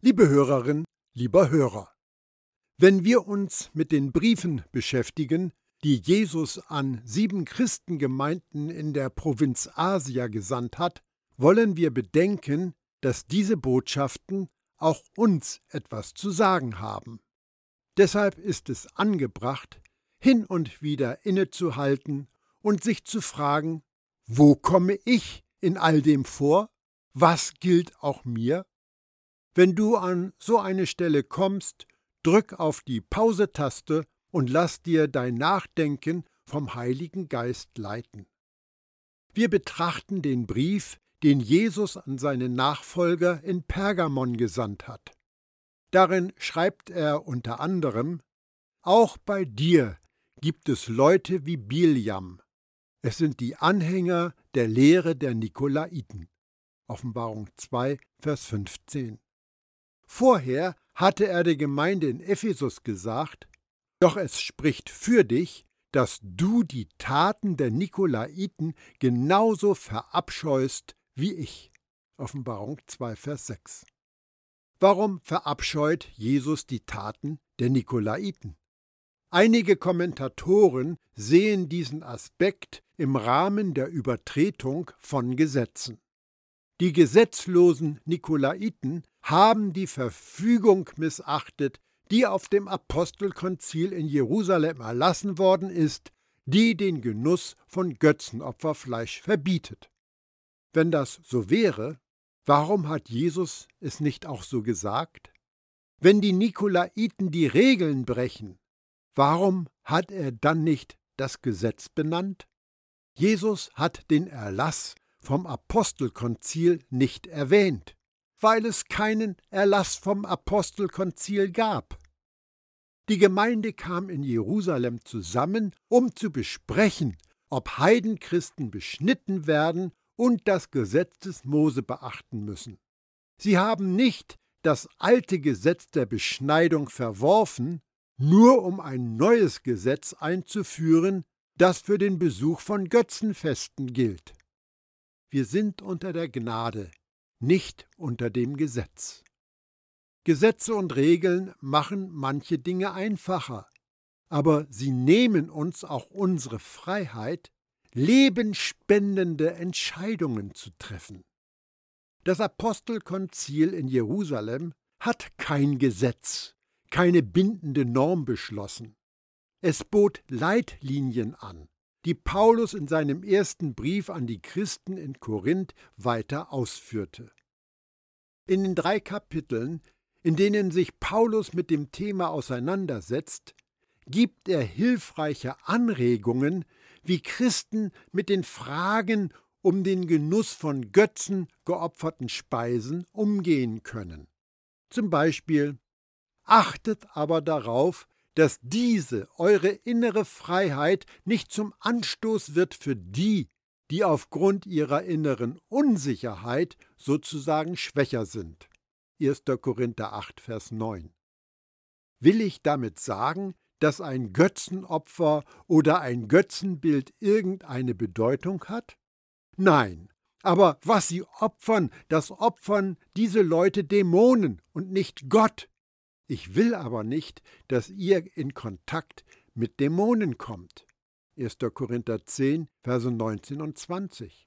Liebe Hörerin, lieber Hörer, wenn wir uns mit den Briefen beschäftigen, die Jesus an sieben Christengemeinden in der Provinz Asia gesandt hat, wollen wir bedenken, dass diese Botschaften auch uns etwas zu sagen haben. Deshalb ist es angebracht, hin und wieder innezuhalten und sich zu fragen, wo komme ich in all dem vor? Was gilt auch mir? Wenn du an so eine Stelle kommst, drück auf die Pause-Taste und lass dir dein Nachdenken vom Heiligen Geist leiten. Wir betrachten den Brief, den Jesus an seine Nachfolger in Pergamon gesandt hat. Darin schreibt er unter anderem Auch bei dir gibt es Leute wie Biljam. Es sind die Anhänger der Lehre der Nikolaiten. Offenbarung 2, Vers 15. Vorher hatte er der Gemeinde in Ephesus gesagt, doch es spricht für dich, dass du die Taten der Nikolaiten genauso verabscheust wie ich. Offenbarung 2, Vers 6. Warum verabscheut Jesus die Taten der Nikolaiten? Einige Kommentatoren sehen diesen Aspekt im Rahmen der Übertretung von Gesetzen. Die gesetzlosen Nikolaiten haben die Verfügung missachtet, die auf dem Apostelkonzil in Jerusalem erlassen worden ist, die den Genuss von Götzenopferfleisch verbietet. Wenn das so wäre, warum hat Jesus es nicht auch so gesagt? Wenn die Nikolaiten die Regeln brechen, warum hat er dann nicht das Gesetz benannt? Jesus hat den Erlass vom Apostelkonzil nicht erwähnt weil es keinen Erlass vom Apostelkonzil gab. Die Gemeinde kam in Jerusalem zusammen, um zu besprechen, ob Heidenchristen beschnitten werden und das Gesetz des Mose beachten müssen. Sie haben nicht das alte Gesetz der Beschneidung verworfen, nur um ein neues Gesetz einzuführen, das für den Besuch von Götzenfesten gilt. Wir sind unter der Gnade, nicht unter dem Gesetz. Gesetze und Regeln machen manche Dinge einfacher, aber sie nehmen uns auch unsere Freiheit, lebenspendende Entscheidungen zu treffen. Das Apostelkonzil in Jerusalem hat kein Gesetz, keine bindende Norm beschlossen. Es bot Leitlinien an, die Paulus in seinem ersten Brief an die Christen in Korinth weiter ausführte. In den drei Kapiteln, in denen sich Paulus mit dem Thema auseinandersetzt, gibt er hilfreiche Anregungen, wie Christen mit den Fragen um den Genuss von Götzen geopferten Speisen umgehen können. Zum Beispiel Achtet aber darauf, dass diese eure innere Freiheit nicht zum Anstoß wird für die, die aufgrund ihrer inneren Unsicherheit sozusagen schwächer sind. 1. Korinther 8, Vers 9. Will ich damit sagen, dass ein Götzenopfer oder ein Götzenbild irgendeine Bedeutung hat? Nein, aber was sie opfern, das opfern diese Leute Dämonen und nicht Gott. Ich will aber nicht, dass ihr in Kontakt mit Dämonen kommt. 1. Korinther 10, Verse 19 und 20.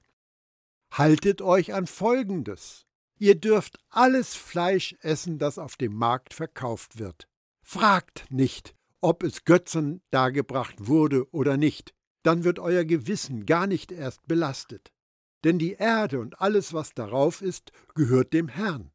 Haltet euch an Folgendes. Ihr dürft alles Fleisch essen, das auf dem Markt verkauft wird. Fragt nicht, ob es Götzen dargebracht wurde oder nicht, dann wird euer Gewissen gar nicht erst belastet. Denn die Erde und alles, was darauf ist, gehört dem Herrn.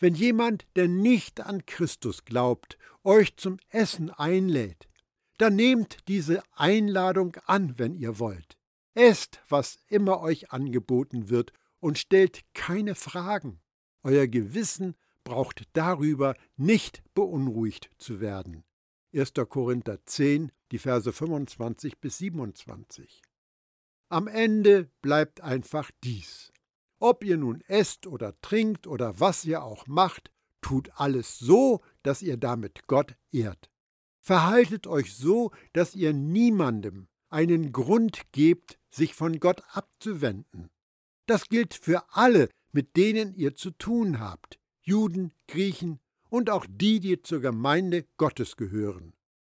Wenn jemand, der nicht an Christus glaubt, euch zum Essen einlädt, dann nehmt diese Einladung an, wenn ihr wollt. Esst, was immer euch angeboten wird, und stellt keine Fragen. Euer Gewissen braucht darüber nicht beunruhigt zu werden. 1. Korinther 10, die Verse 25 bis 27. Am Ende bleibt einfach dies. Ob ihr nun esst oder trinkt oder was ihr auch macht, tut alles so, dass ihr damit Gott ehrt. Verhaltet euch so, dass ihr niemandem einen Grund gebt, sich von Gott abzuwenden. Das gilt für alle, mit denen ihr zu tun habt, Juden, Griechen und auch die, die zur Gemeinde Gottes gehören.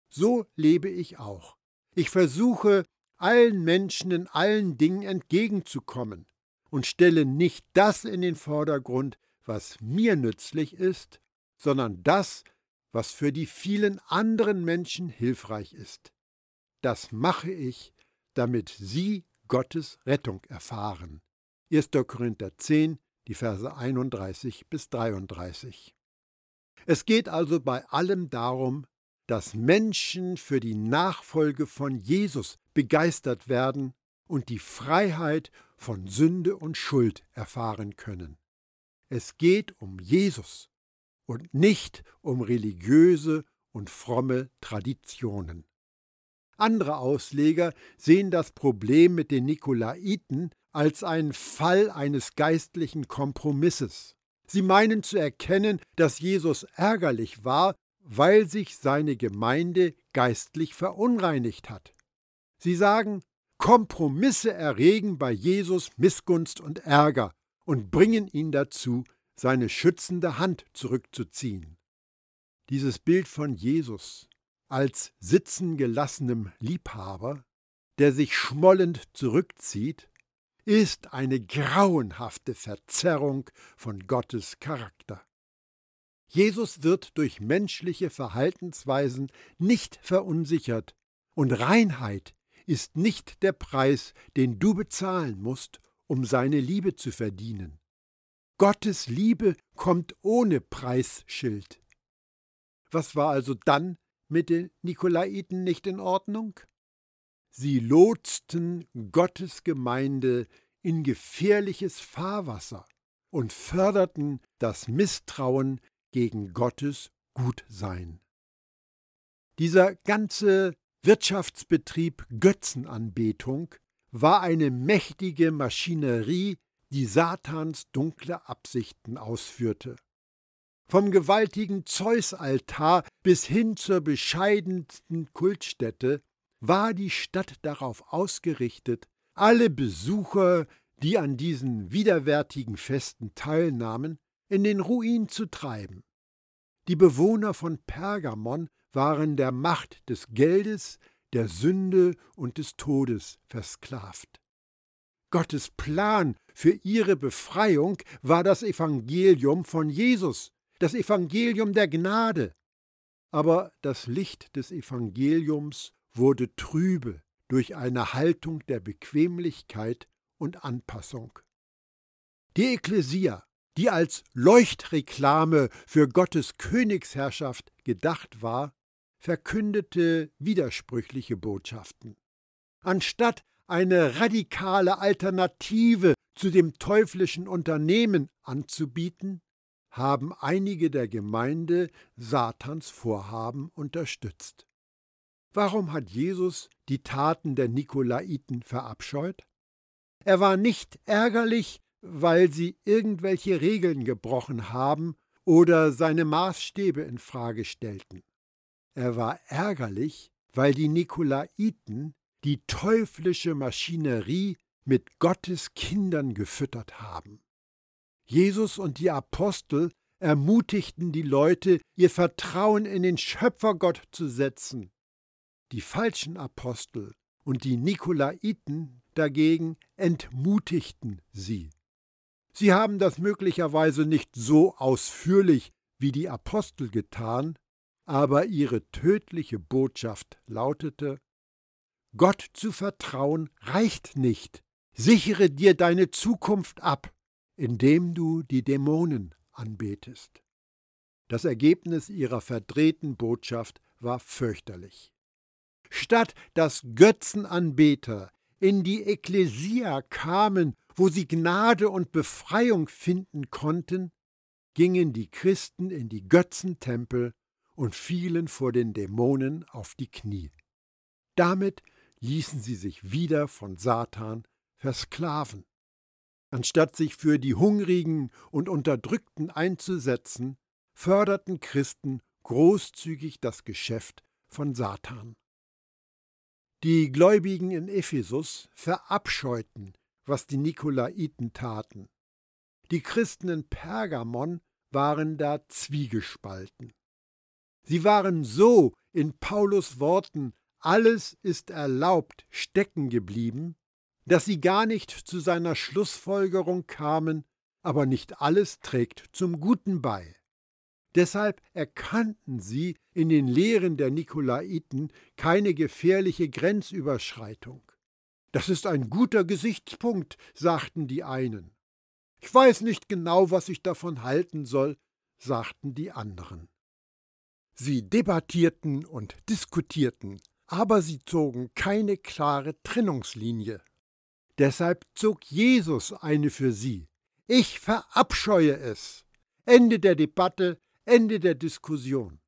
So lebe ich auch. Ich versuche, allen Menschen in allen Dingen entgegenzukommen und stelle nicht das in den Vordergrund, was mir nützlich ist, sondern das, was für die vielen anderen Menschen hilfreich ist. Das mache ich, damit sie Gottes Rettung erfahren. 1. Korinther 10, die Verse 31 bis 33. Es geht also bei allem darum, dass Menschen für die Nachfolge von Jesus begeistert werden und die Freiheit von Sünde und Schuld erfahren können. Es geht um Jesus und nicht um religiöse und fromme Traditionen. Andere Ausleger sehen das Problem mit den Nikolaiten als einen Fall eines geistlichen Kompromisses. Sie meinen zu erkennen, dass Jesus ärgerlich war, weil sich seine Gemeinde geistlich verunreinigt hat. Sie sagen, Kompromisse erregen bei Jesus Missgunst und Ärger und bringen ihn dazu, seine schützende Hand zurückzuziehen. Dieses Bild von Jesus als sitzen gelassenem Liebhaber, der sich schmollend zurückzieht, ist eine grauenhafte Verzerrung von Gottes Charakter. Jesus wird durch menschliche Verhaltensweisen nicht verunsichert, und Reinheit ist nicht der Preis, den du bezahlen musst, um seine Liebe zu verdienen. Gottes Liebe kommt ohne Preisschild. Was war also dann mit den Nikolaiten nicht in Ordnung? Sie lotsten Gottes Gemeinde in gefährliches Fahrwasser und förderten das Misstrauen gegen Gottes Gutsein. Dieser ganze Wirtschaftsbetrieb Götzenanbetung war eine mächtige Maschinerie die Satans dunkle Absichten ausführte. Vom gewaltigen Zeusaltar bis hin zur bescheidensten Kultstätte war die Stadt darauf ausgerichtet, alle Besucher, die an diesen widerwärtigen Festen teilnahmen, in den Ruin zu treiben. Die Bewohner von Pergamon waren der Macht des Geldes, der Sünde und des Todes versklavt. Gottes Plan für ihre Befreiung war das Evangelium von Jesus, das Evangelium der Gnade. Aber das Licht des Evangeliums wurde trübe durch eine Haltung der Bequemlichkeit und Anpassung. Die Ekklesia, die als Leuchtreklame für Gottes Königsherrschaft gedacht war, verkündete widersprüchliche Botschaften. Anstatt eine radikale Alternative zu dem teuflischen Unternehmen anzubieten, haben einige der Gemeinde Satans Vorhaben unterstützt. Warum hat Jesus die Taten der Nikolaiten verabscheut? Er war nicht ärgerlich, weil sie irgendwelche Regeln gebrochen haben oder seine Maßstäbe in Frage stellten. Er war ärgerlich, weil die Nikolaiten die teuflische Maschinerie mit Gottes Kindern gefüttert haben. Jesus und die Apostel ermutigten die Leute, ihr Vertrauen in den Schöpfergott zu setzen. Die falschen Apostel und die Nikolaiten dagegen entmutigten sie. Sie haben das möglicherweise nicht so ausführlich wie die Apostel getan, aber ihre tödliche Botschaft lautete Gott zu vertrauen reicht nicht. Sichere dir deine Zukunft ab, indem du die Dämonen anbetest. Das Ergebnis ihrer verdrehten Botschaft war fürchterlich. Statt dass Götzenanbeter in die Ekklesia kamen, wo sie Gnade und Befreiung finden konnten, gingen die Christen in die Götzentempel und fielen vor den Dämonen auf die Knie. Damit ließen sie sich wieder von Satan versklaven. Anstatt sich für die Hungrigen und Unterdrückten einzusetzen, förderten Christen großzügig das Geschäft von Satan. Die Gläubigen in Ephesus verabscheuten, was die Nikolaiten taten. Die Christen in Pergamon waren da zwiegespalten. Sie waren so in Paulus Worten alles ist erlaubt stecken geblieben, dass sie gar nicht zu seiner Schlussfolgerung kamen, aber nicht alles trägt zum Guten bei. Deshalb erkannten sie in den Lehren der Nikolaiten keine gefährliche Grenzüberschreitung. Das ist ein guter Gesichtspunkt, sagten die einen. Ich weiß nicht genau, was ich davon halten soll, sagten die anderen. Sie debattierten und diskutierten, aber sie zogen keine klare Trennungslinie. Deshalb zog Jesus eine für sie. Ich verabscheue es. Ende der Debatte, Ende der Diskussion.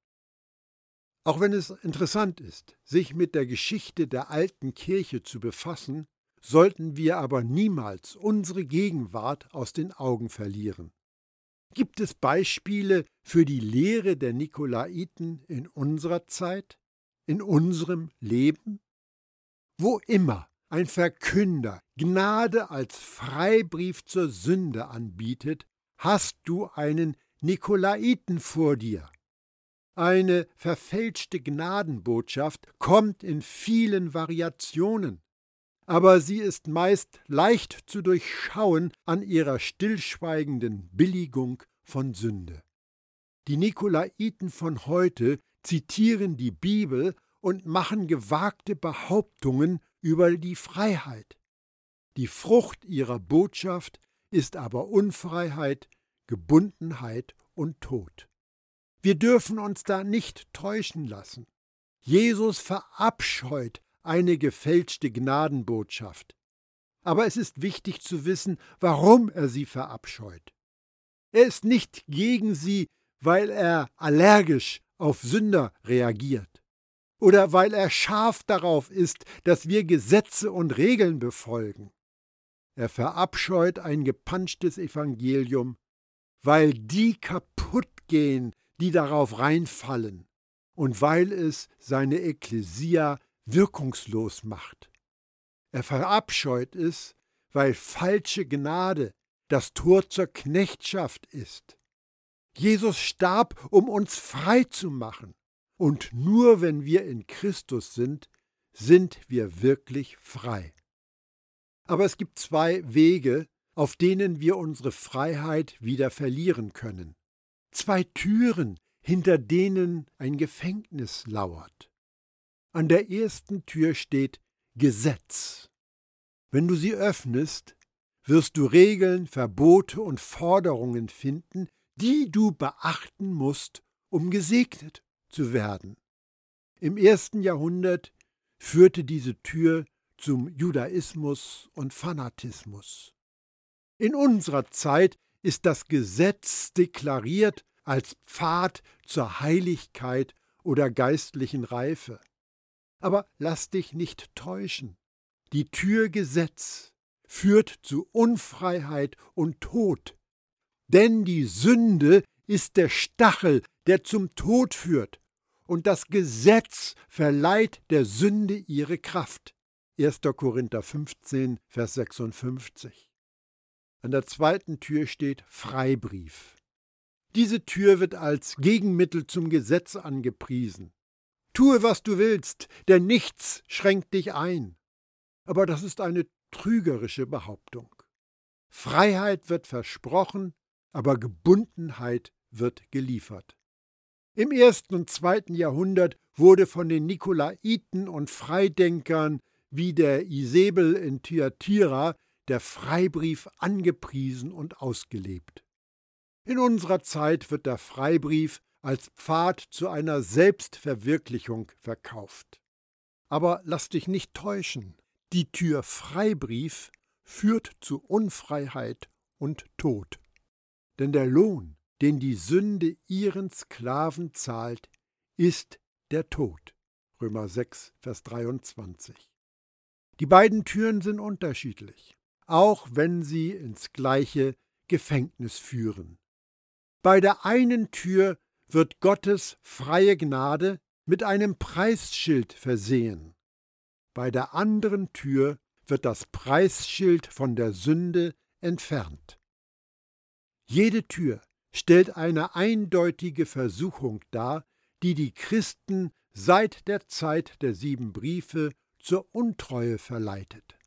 Auch wenn es interessant ist, sich mit der Geschichte der alten Kirche zu befassen, sollten wir aber niemals unsere Gegenwart aus den Augen verlieren. Gibt es Beispiele für die Lehre der Nikolaiten in unserer Zeit, in unserem Leben? Wo immer ein Verkünder Gnade als Freibrief zur Sünde anbietet, hast du einen Nikolaiten vor dir. Eine verfälschte Gnadenbotschaft kommt in vielen Variationen, aber sie ist meist leicht zu durchschauen an ihrer stillschweigenden Billigung von Sünde. Die Nikolaiten von heute zitieren die Bibel und machen gewagte Behauptungen über die Freiheit. Die Frucht ihrer Botschaft ist aber Unfreiheit, Gebundenheit und Tod. Wir dürfen uns da nicht täuschen lassen. Jesus verabscheut eine gefälschte Gnadenbotschaft. Aber es ist wichtig zu wissen, warum er sie verabscheut. Er ist nicht gegen sie, weil er allergisch auf Sünder reagiert oder weil er scharf darauf ist, dass wir Gesetze und Regeln befolgen. Er verabscheut ein gepanschtes Evangelium, weil die kaputt gehen, die darauf reinfallen, und weil es seine Ekklesia wirkungslos macht. Er verabscheut es, weil falsche Gnade das Tor zur Knechtschaft ist. Jesus starb, um uns frei zu machen, und nur wenn wir in Christus sind, sind wir wirklich frei. Aber es gibt zwei Wege, auf denen wir unsere Freiheit wieder verlieren können zwei Türen, hinter denen ein Gefängnis lauert. An der ersten Tür steht Gesetz. Wenn du sie öffnest, wirst du Regeln, Verbote und Forderungen finden, die du beachten musst, um gesegnet zu werden. Im ersten Jahrhundert führte diese Tür zum Judaismus und Fanatismus. In unserer Zeit ist das Gesetz deklariert als Pfad zur Heiligkeit oder geistlichen Reife. Aber lass dich nicht täuschen. Die Tür Gesetz führt zu Unfreiheit und Tod. Denn die Sünde ist der Stachel, der zum Tod führt, und das Gesetz verleiht der Sünde ihre Kraft. 1. Korinther 15, Vers 56. An der zweiten Tür steht Freibrief. Diese Tür wird als Gegenmittel zum Gesetz angepriesen. Tue, was du willst, denn nichts schränkt dich ein. Aber das ist eine trügerische Behauptung. Freiheit wird versprochen, aber Gebundenheit wird geliefert. Im ersten und zweiten Jahrhundert wurde von den Nikolaiten und Freidenkern wie der Isabel in Thyatira der Freibrief angepriesen und ausgelebt. In unserer Zeit wird der Freibrief als Pfad zu einer Selbstverwirklichung verkauft. Aber lass dich nicht täuschen, die Tür Freibrief führt zu Unfreiheit und Tod. Denn der Lohn, den die Sünde ihren Sklaven zahlt, ist der Tod. Römer 6, Vers 23. Die beiden Türen sind unterschiedlich auch wenn sie ins gleiche Gefängnis führen. Bei der einen Tür wird Gottes freie Gnade mit einem Preisschild versehen. Bei der anderen Tür wird das Preisschild von der Sünde entfernt. Jede Tür stellt eine eindeutige Versuchung dar, die die Christen seit der Zeit der sieben Briefe zur Untreue verleitet.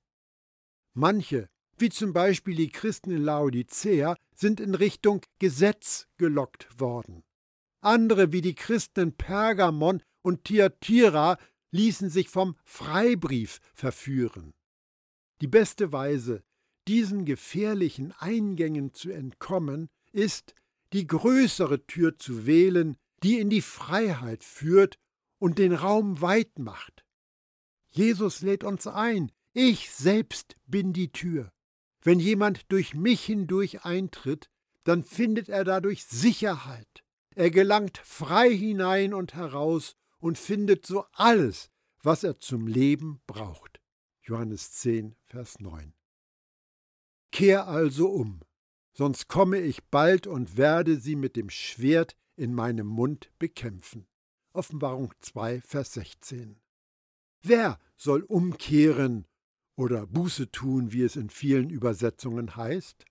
Manche, wie zum Beispiel die Christen in Laodicea, sind in Richtung Gesetz gelockt worden. Andere, wie die Christen in Pergamon und Thyatira, ließen sich vom Freibrief verführen. Die beste Weise, diesen gefährlichen Eingängen zu entkommen, ist, die größere Tür zu wählen, die in die Freiheit führt und den Raum weit macht. Jesus lädt uns ein, ich selbst bin die Tür. Wenn jemand durch mich hindurch eintritt, dann findet er dadurch Sicherheit. Er gelangt frei hinein und heraus und findet so alles, was er zum Leben braucht. Johannes 10, Vers 9. Kehr also um, sonst komme ich bald und werde sie mit dem Schwert in meinem Mund bekämpfen. Offenbarung 2, Vers 16. Wer soll umkehren oder Buße tun, wie es in vielen Übersetzungen heißt?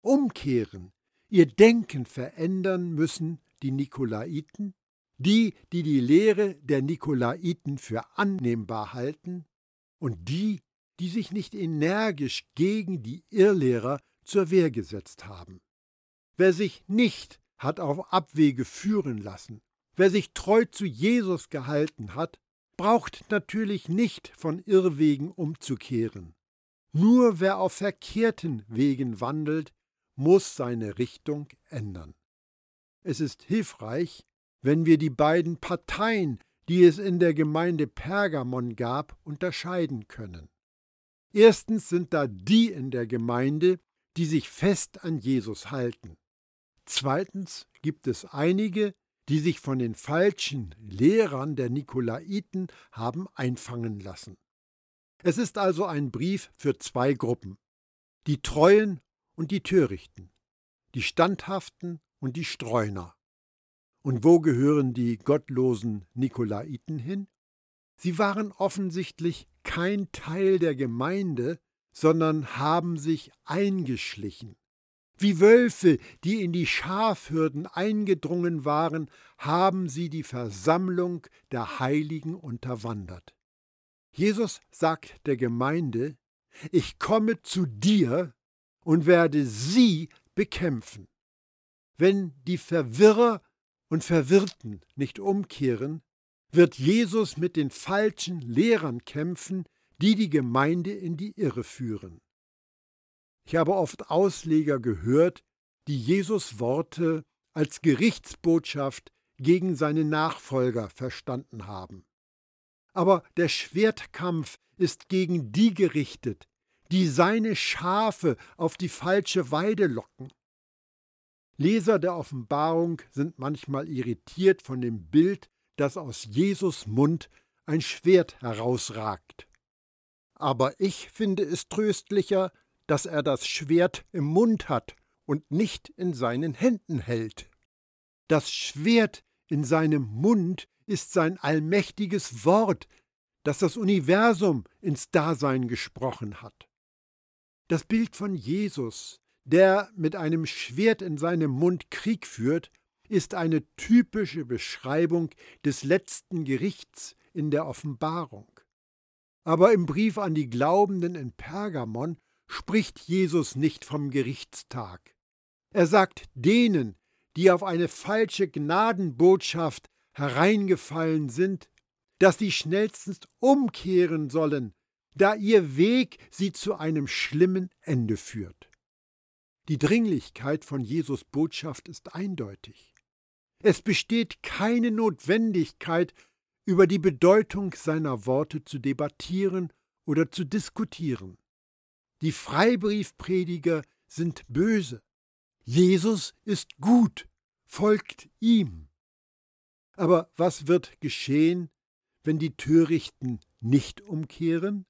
Umkehren, ihr Denken verändern müssen die Nikolaiten, die, die die Lehre der Nikolaiten für annehmbar halten, und die, die sich nicht energisch gegen die Irrlehrer zur Wehr gesetzt haben. Wer sich nicht hat auf Abwege führen lassen, wer sich treu zu Jesus gehalten hat, braucht natürlich nicht von Irrwegen umzukehren. Nur wer auf verkehrten Wegen wandelt, muss seine Richtung ändern. Es ist hilfreich, wenn wir die beiden Parteien, die es in der Gemeinde Pergamon gab, unterscheiden können. Erstens sind da die in der Gemeinde, die sich fest an Jesus halten. Zweitens gibt es einige, die sich von den falschen Lehrern der Nikolaiten haben einfangen lassen. Es ist also ein Brief für zwei Gruppen, die Treuen und die Törichten, die Standhaften und die Streuner. Und wo gehören die gottlosen Nikolaiten hin? Sie waren offensichtlich kein Teil der Gemeinde, sondern haben sich eingeschlichen. Wie Wölfe, die in die Schafhürden eingedrungen waren, haben sie die Versammlung der Heiligen unterwandert. Jesus sagt der Gemeinde, ich komme zu dir und werde sie bekämpfen. Wenn die Verwirrer und Verwirrten nicht umkehren, wird Jesus mit den falschen Lehrern kämpfen, die die Gemeinde in die Irre führen. Ich habe oft Ausleger gehört, die Jesus Worte als Gerichtsbotschaft gegen seine Nachfolger verstanden haben. Aber der Schwertkampf ist gegen die gerichtet, die seine Schafe auf die falsche Weide locken. Leser der Offenbarung sind manchmal irritiert von dem Bild, dass aus Jesus Mund ein Schwert herausragt. Aber ich finde es tröstlicher, dass er das Schwert im Mund hat und nicht in seinen Händen hält. Das Schwert in seinem Mund ist sein allmächtiges Wort, das das Universum ins Dasein gesprochen hat. Das Bild von Jesus, der mit einem Schwert in seinem Mund Krieg führt, ist eine typische Beschreibung des letzten Gerichts in der Offenbarung. Aber im Brief an die Glaubenden in Pergamon spricht Jesus nicht vom Gerichtstag. Er sagt denen, die auf eine falsche Gnadenbotschaft hereingefallen sind, dass sie schnellstens umkehren sollen, da ihr Weg sie zu einem schlimmen Ende führt. Die Dringlichkeit von Jesus Botschaft ist eindeutig. Es besteht keine Notwendigkeit, über die Bedeutung seiner Worte zu debattieren oder zu diskutieren. Die Freibriefprediger sind böse. Jesus ist gut, folgt ihm. Aber was wird geschehen, wenn die Törichten nicht umkehren?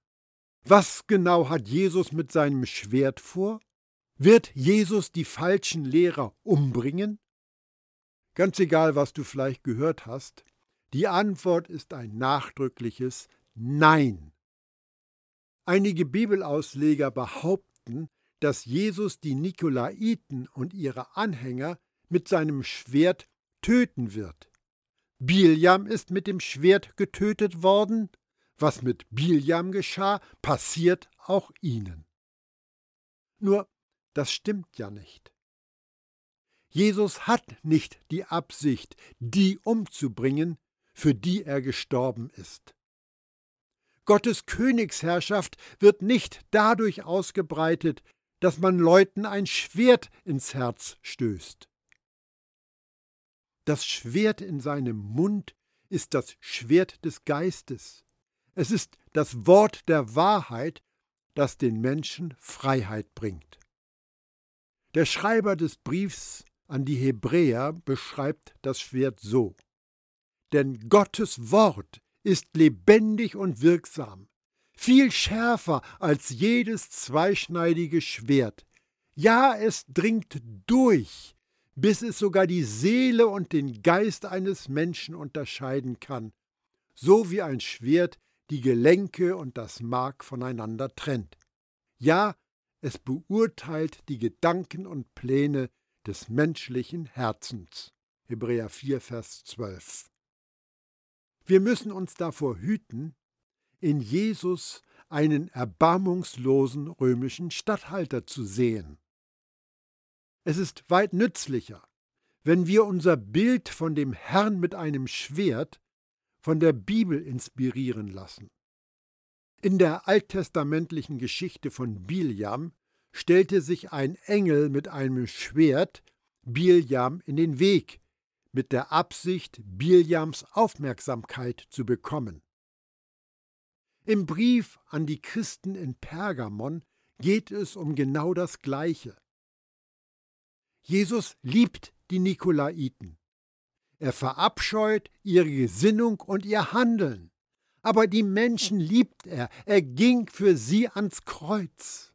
Was genau hat Jesus mit seinem Schwert vor? Wird Jesus die falschen Lehrer umbringen? Ganz egal, was du vielleicht gehört hast, die Antwort ist ein nachdrückliches Nein. Einige Bibelausleger behaupten, dass Jesus die Nikolaiten und ihre Anhänger mit seinem Schwert töten wird. Biljam ist mit dem Schwert getötet worden. Was mit Biljam geschah, passiert auch ihnen. Nur, das stimmt ja nicht. Jesus hat nicht die Absicht, die umzubringen, für die er gestorben ist. Gottes Königsherrschaft wird nicht dadurch ausgebreitet, dass man Leuten ein Schwert ins Herz stößt. Das Schwert in seinem Mund ist das Schwert des Geistes. Es ist das Wort der Wahrheit, das den Menschen Freiheit bringt. Der Schreiber des Briefs an die Hebräer beschreibt das Schwert so. Denn Gottes Wort ist lebendig und wirksam, viel schärfer als jedes zweischneidige Schwert. Ja, es dringt durch, bis es sogar die Seele und den Geist eines Menschen unterscheiden kann, so wie ein Schwert die Gelenke und das Mark voneinander trennt. Ja, es beurteilt die Gedanken und Pläne des menschlichen Herzens. Hebräer 4, Vers 12. Wir müssen uns davor hüten, in Jesus einen erbarmungslosen römischen Statthalter zu sehen. Es ist weit nützlicher, wenn wir unser Bild von dem Herrn mit einem Schwert von der Bibel inspirieren lassen. In der alttestamentlichen Geschichte von Biljam stellte sich ein Engel mit einem Schwert Biljam in den Weg, mit der Absicht, Biljams Aufmerksamkeit zu bekommen. Im Brief an die Christen in Pergamon geht es um genau das Gleiche. Jesus liebt die Nikolaiten. Er verabscheut ihre Gesinnung und ihr Handeln. Aber die Menschen liebt er. Er ging für sie ans Kreuz.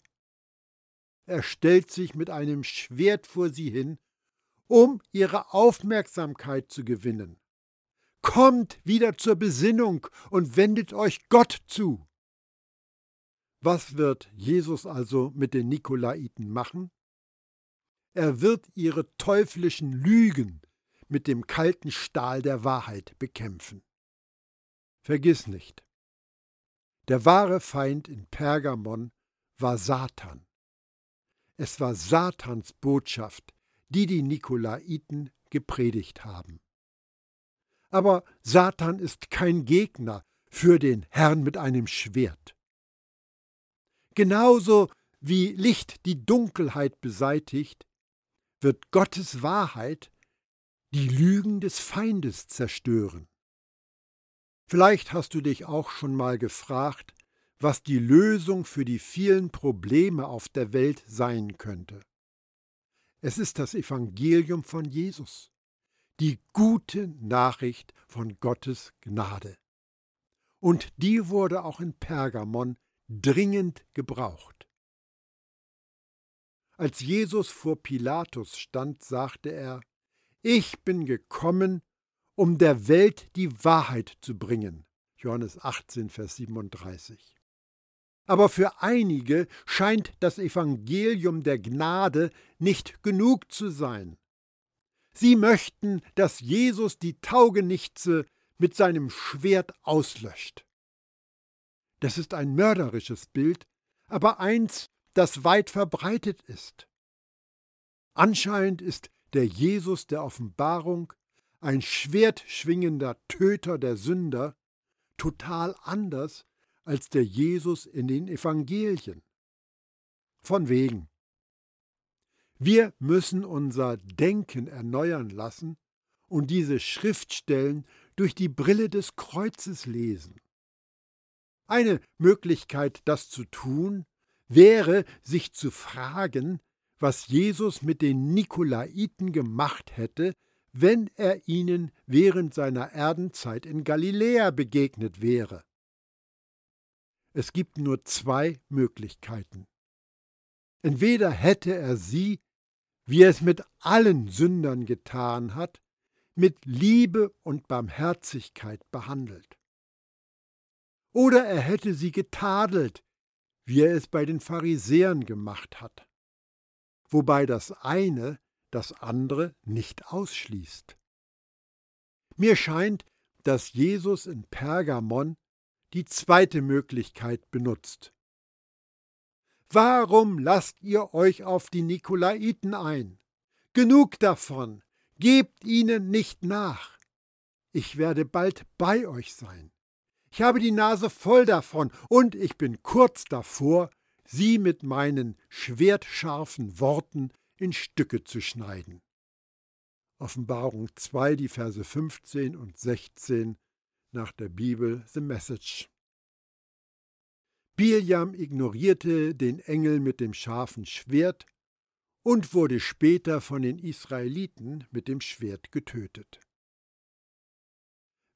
Er stellt sich mit einem Schwert vor sie hin, um ihre Aufmerksamkeit zu gewinnen. Kommt wieder zur Besinnung und wendet euch Gott zu. Was wird Jesus also mit den Nikolaiten machen? Er wird ihre teuflischen Lügen mit dem kalten Stahl der Wahrheit bekämpfen. Vergiss nicht, der wahre Feind in Pergamon war Satan. Es war Satans Botschaft, die die Nikolaiten gepredigt haben. Aber Satan ist kein Gegner für den Herrn mit einem Schwert. Genauso wie Licht die Dunkelheit beseitigt, wird Gottes Wahrheit die Lügen des Feindes zerstören. Vielleicht hast du dich auch schon mal gefragt, was die Lösung für die vielen Probleme auf der Welt sein könnte. Es ist das Evangelium von Jesus die gute Nachricht von Gottes Gnade. Und die wurde auch in Pergamon dringend gebraucht. Als Jesus vor Pilatus stand, sagte er, Ich bin gekommen, um der Welt die Wahrheit zu bringen. Johannes 18, Vers 37. Aber für einige scheint das Evangelium der Gnade nicht genug zu sein. Sie möchten, dass Jesus die Taugenichtse mit seinem Schwert auslöscht. Das ist ein mörderisches Bild, aber eins, das weit verbreitet ist. Anscheinend ist der Jesus der Offenbarung, ein schwertschwingender Töter der Sünder, total anders als der Jesus in den Evangelien. Von wegen. Wir müssen unser Denken erneuern lassen und diese Schriftstellen durch die Brille des Kreuzes lesen. Eine Möglichkeit, das zu tun, wäre, sich zu fragen, was Jesus mit den Nikolaiten gemacht hätte, wenn er ihnen während seiner Erdenzeit in Galiläa begegnet wäre. Es gibt nur zwei Möglichkeiten. Entweder hätte er sie wie er es mit allen Sündern getan hat, mit Liebe und Barmherzigkeit behandelt. Oder er hätte sie getadelt, wie er es bei den Pharisäern gemacht hat. Wobei das eine das andere nicht ausschließt. Mir scheint, dass Jesus in Pergamon die zweite Möglichkeit benutzt. Warum lasst ihr euch auf die Nikolaiten ein? Genug davon, gebt ihnen nicht nach. Ich werde bald bei euch sein. Ich habe die Nase voll davon und ich bin kurz davor, sie mit meinen schwertscharfen Worten in Stücke zu schneiden. Offenbarung 2, die Verse 15 und 16 nach der Bibel The Message. Biljam ignorierte den Engel mit dem scharfen Schwert und wurde später von den Israeliten mit dem Schwert getötet.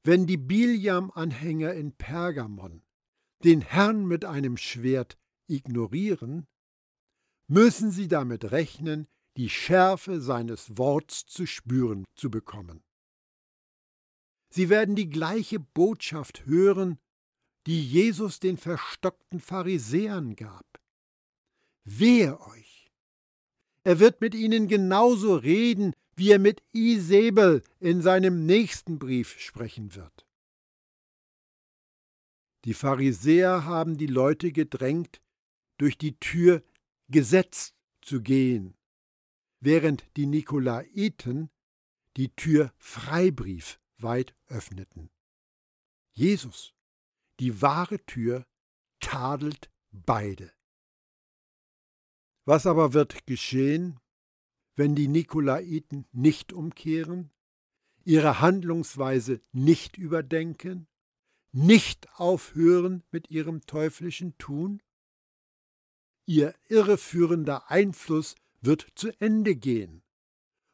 Wenn die Biljam-Anhänger in Pergamon den Herrn mit einem Schwert ignorieren, müssen sie damit rechnen, die Schärfe seines Worts zu spüren zu bekommen. Sie werden die gleiche Botschaft hören, die Jesus den verstockten Pharisäern gab. Wehe euch! Er wird mit ihnen genauso reden, wie er mit Isabel in seinem nächsten Brief sprechen wird. Die Pharisäer haben die Leute gedrängt, durch die Tür gesetzt zu gehen, während die Nikolaiten die Tür Freibrief weit öffneten. Jesus, die wahre Tür, tadelt beide. Was aber wird geschehen, wenn die Nikolaiten nicht umkehren, ihre Handlungsweise nicht überdenken, nicht aufhören mit ihrem teuflischen Tun? Ihr irreführender Einfluss wird zu Ende gehen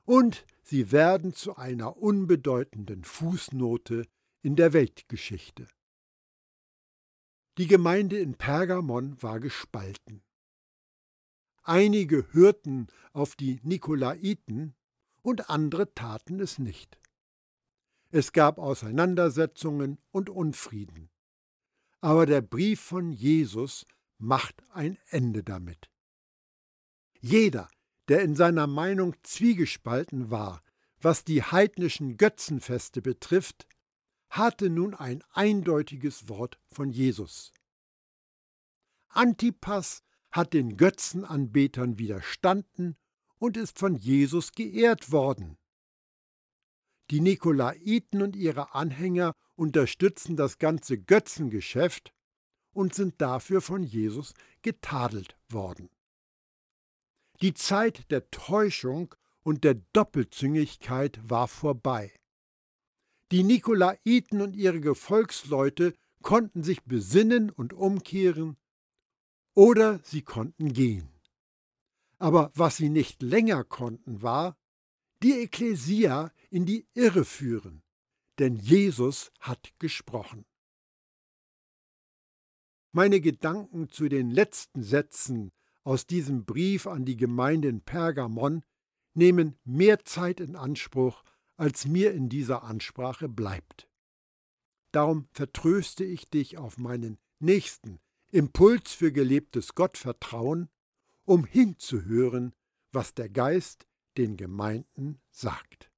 und sie werden zu einer unbedeutenden Fußnote in der Weltgeschichte. Die Gemeinde in Pergamon war gespalten. Einige hörten auf die Nikolaiten und andere taten es nicht. Es gab Auseinandersetzungen und Unfrieden. Aber der Brief von Jesus macht ein Ende damit. Jeder, der in seiner Meinung zwiegespalten war, was die heidnischen Götzenfeste betrifft, hatte nun ein eindeutiges Wort von Jesus. Antipas hat den Götzenanbetern widerstanden und ist von Jesus geehrt worden. Die Nikolaiten und ihre Anhänger unterstützen das ganze Götzengeschäft und sind dafür von Jesus getadelt worden. Die Zeit der Täuschung und der Doppelzüngigkeit war vorbei. Die Nikolaiten und ihre Gefolgsleute konnten sich besinnen und umkehren oder sie konnten gehen. Aber was sie nicht länger konnten, war, die Ekklesia in die Irre führen, denn Jesus hat gesprochen. Meine Gedanken zu den letzten Sätzen aus diesem Brief an die Gemeinde in Pergamon nehmen mehr Zeit in Anspruch, als mir in dieser Ansprache bleibt. Darum vertröste ich dich auf meinen nächsten Impuls für gelebtes Gottvertrauen, um hinzuhören, was der Geist den Gemeinden sagt.